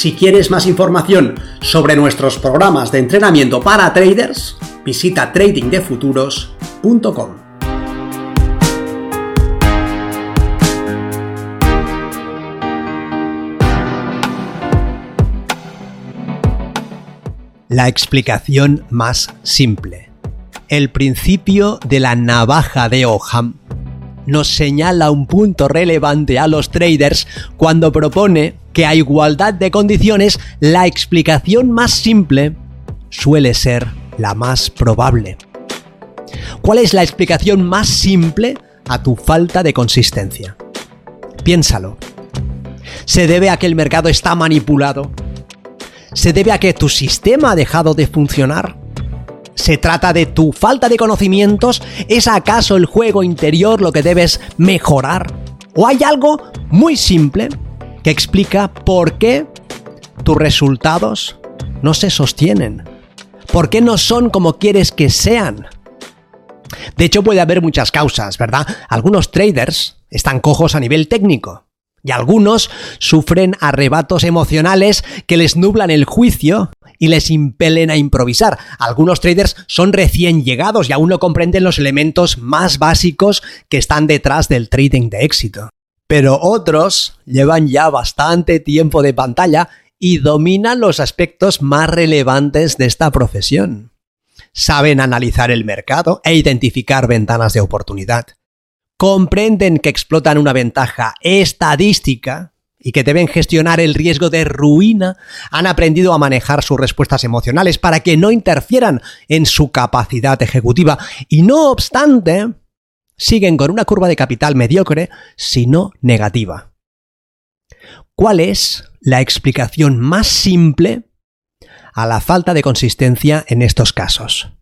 Si quieres más información sobre nuestros programas de entrenamiento para traders, visita tradingdefuturos.com. La explicación más simple. El principio de la navaja de Oham nos señala un punto relevante a los traders cuando propone que a igualdad de condiciones la explicación más simple suele ser la más probable. ¿Cuál es la explicación más simple a tu falta de consistencia? Piénsalo. ¿Se debe a que el mercado está manipulado? ¿Se debe a que tu sistema ha dejado de funcionar? ¿Se trata de tu falta de conocimientos? ¿Es acaso el juego interior lo que debes mejorar? ¿O hay algo muy simple que explica por qué tus resultados no se sostienen? ¿Por qué no son como quieres que sean? De hecho, puede haber muchas causas, ¿verdad? Algunos traders están cojos a nivel técnico y algunos sufren arrebatos emocionales que les nublan el juicio y les impelen a improvisar. Algunos traders son recién llegados y aún no comprenden los elementos más básicos que están detrás del trading de éxito. Pero otros llevan ya bastante tiempo de pantalla y dominan los aspectos más relevantes de esta profesión. Saben analizar el mercado e identificar ventanas de oportunidad. Comprenden que explotan una ventaja estadística y que deben gestionar el riesgo de ruina, han aprendido a manejar sus respuestas emocionales para que no interfieran en su capacidad ejecutiva y no obstante, siguen con una curva de capital mediocre, sino negativa. ¿Cuál es la explicación más simple a la falta de consistencia en estos casos?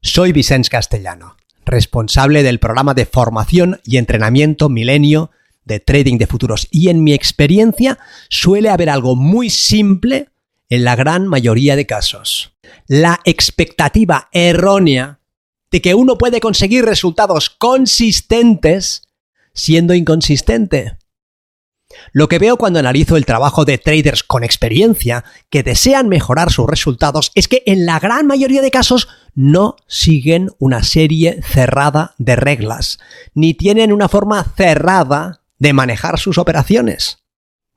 Soy Vicens Castellano, responsable del programa de formación y entrenamiento Milenio de trading de futuros. Y en mi experiencia suele haber algo muy simple en la gran mayoría de casos. La expectativa errónea de que uno puede conseguir resultados consistentes siendo inconsistente. Lo que veo cuando analizo el trabajo de traders con experiencia que desean mejorar sus resultados es que en la gran mayoría de casos no siguen una serie cerrada de reglas, ni tienen una forma cerrada de manejar sus operaciones.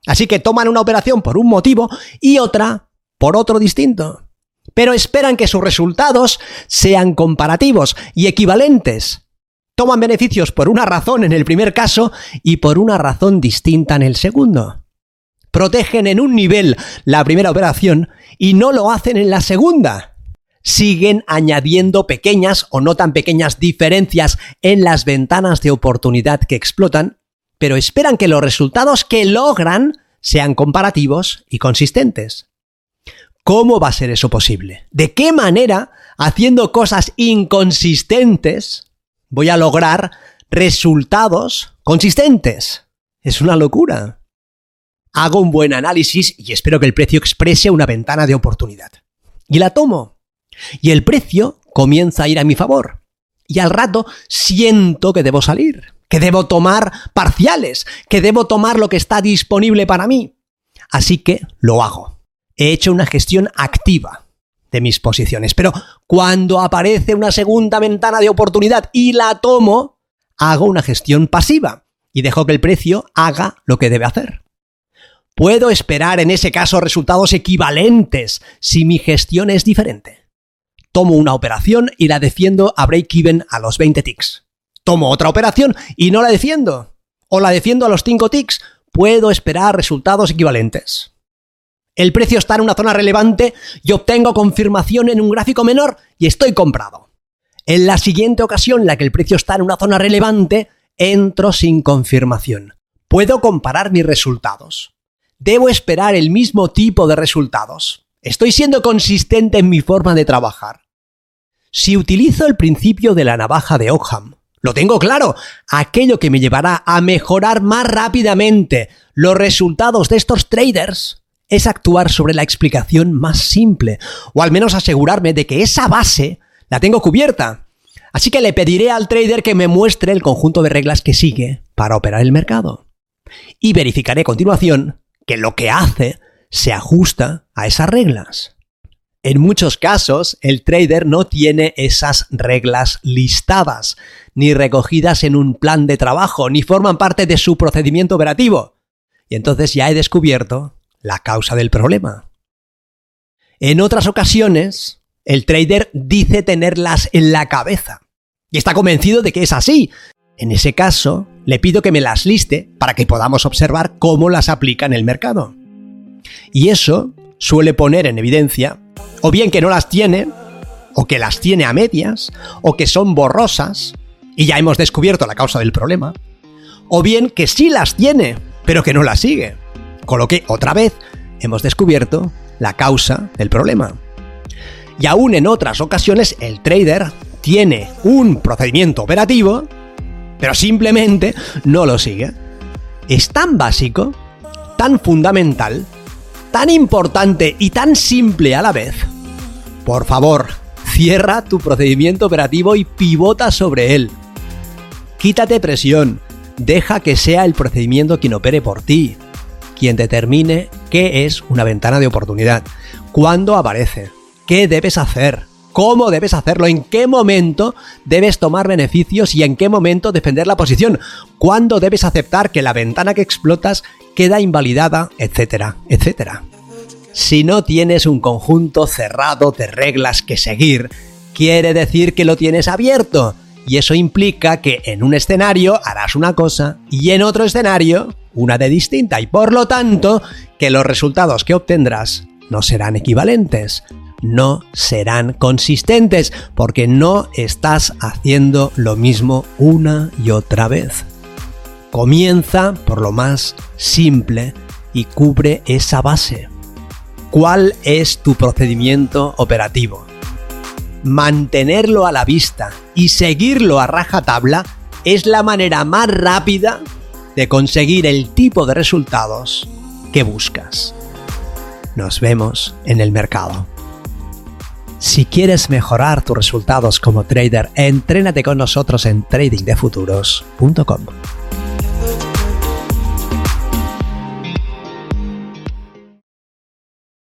Así que toman una operación por un motivo y otra por otro distinto. Pero esperan que sus resultados sean comparativos y equivalentes. Toman beneficios por una razón en el primer caso y por una razón distinta en el segundo. Protegen en un nivel la primera operación y no lo hacen en la segunda. Siguen añadiendo pequeñas o no tan pequeñas diferencias en las ventanas de oportunidad que explotan pero esperan que los resultados que logran sean comparativos y consistentes. ¿Cómo va a ser eso posible? ¿De qué manera, haciendo cosas inconsistentes, voy a lograr resultados consistentes? Es una locura. Hago un buen análisis y espero que el precio exprese una ventana de oportunidad. Y la tomo. Y el precio comienza a ir a mi favor. Y al rato siento que debo salir que debo tomar parciales, que debo tomar lo que está disponible para mí. Así que lo hago. He hecho una gestión activa de mis posiciones, pero cuando aparece una segunda ventana de oportunidad y la tomo, hago una gestión pasiva y dejo que el precio haga lo que debe hacer. Puedo esperar en ese caso resultados equivalentes si mi gestión es diferente. Tomo una operación y la defiendo a break-even a los 20 ticks tomo otra operación y no la defiendo. O la defiendo a los 5 ticks, puedo esperar resultados equivalentes. El precio está en una zona relevante y obtengo confirmación en un gráfico menor y estoy comprado. En la siguiente ocasión en la que el precio está en una zona relevante, entro sin confirmación. Puedo comparar mis resultados. debo esperar el mismo tipo de resultados. Estoy siendo consistente en mi forma de trabajar. Si utilizo el principio de la navaja de Ockham, lo tengo claro, aquello que me llevará a mejorar más rápidamente los resultados de estos traders es actuar sobre la explicación más simple, o al menos asegurarme de que esa base la tengo cubierta. Así que le pediré al trader que me muestre el conjunto de reglas que sigue para operar el mercado. Y verificaré a continuación que lo que hace se ajusta a esas reglas. En muchos casos, el trader no tiene esas reglas listadas, ni recogidas en un plan de trabajo, ni forman parte de su procedimiento operativo. Y entonces ya he descubierto la causa del problema. En otras ocasiones, el trader dice tenerlas en la cabeza y está convencido de que es así. En ese caso, le pido que me las liste para que podamos observar cómo las aplica en el mercado. Y eso suele poner en evidencia o bien que no las tiene, o que las tiene a medias, o que son borrosas, y ya hemos descubierto la causa del problema, o bien que sí las tiene, pero que no las sigue. Con lo que, otra vez, hemos descubierto la causa del problema. Y aún en otras ocasiones el trader tiene un procedimiento operativo, pero simplemente no lo sigue. Es tan básico, tan fundamental, tan importante y tan simple a la vez. Por favor, cierra tu procedimiento operativo y pivota sobre él. Quítate presión, deja que sea el procedimiento quien opere por ti, quien determine qué es una ventana de oportunidad, cuándo aparece, qué debes hacer, cómo debes hacerlo, en qué momento debes tomar beneficios y en qué momento defender la posición, cuándo debes aceptar que la ventana que explotas queda invalidada, etcétera, etcétera. Si no tienes un conjunto cerrado de reglas que seguir, quiere decir que lo tienes abierto. Y eso implica que en un escenario harás una cosa y en otro escenario una de distinta. Y por lo tanto, que los resultados que obtendrás no serán equivalentes, no serán consistentes, porque no estás haciendo lo mismo una y otra vez. Comienza por lo más simple y cubre esa base. ¿Cuál es tu procedimiento operativo? Mantenerlo a la vista y seguirlo a rajatabla es la manera más rápida de conseguir el tipo de resultados que buscas. Nos vemos en el mercado. Si quieres mejorar tus resultados como trader, entrénate con nosotros en tradingdefuturos.com.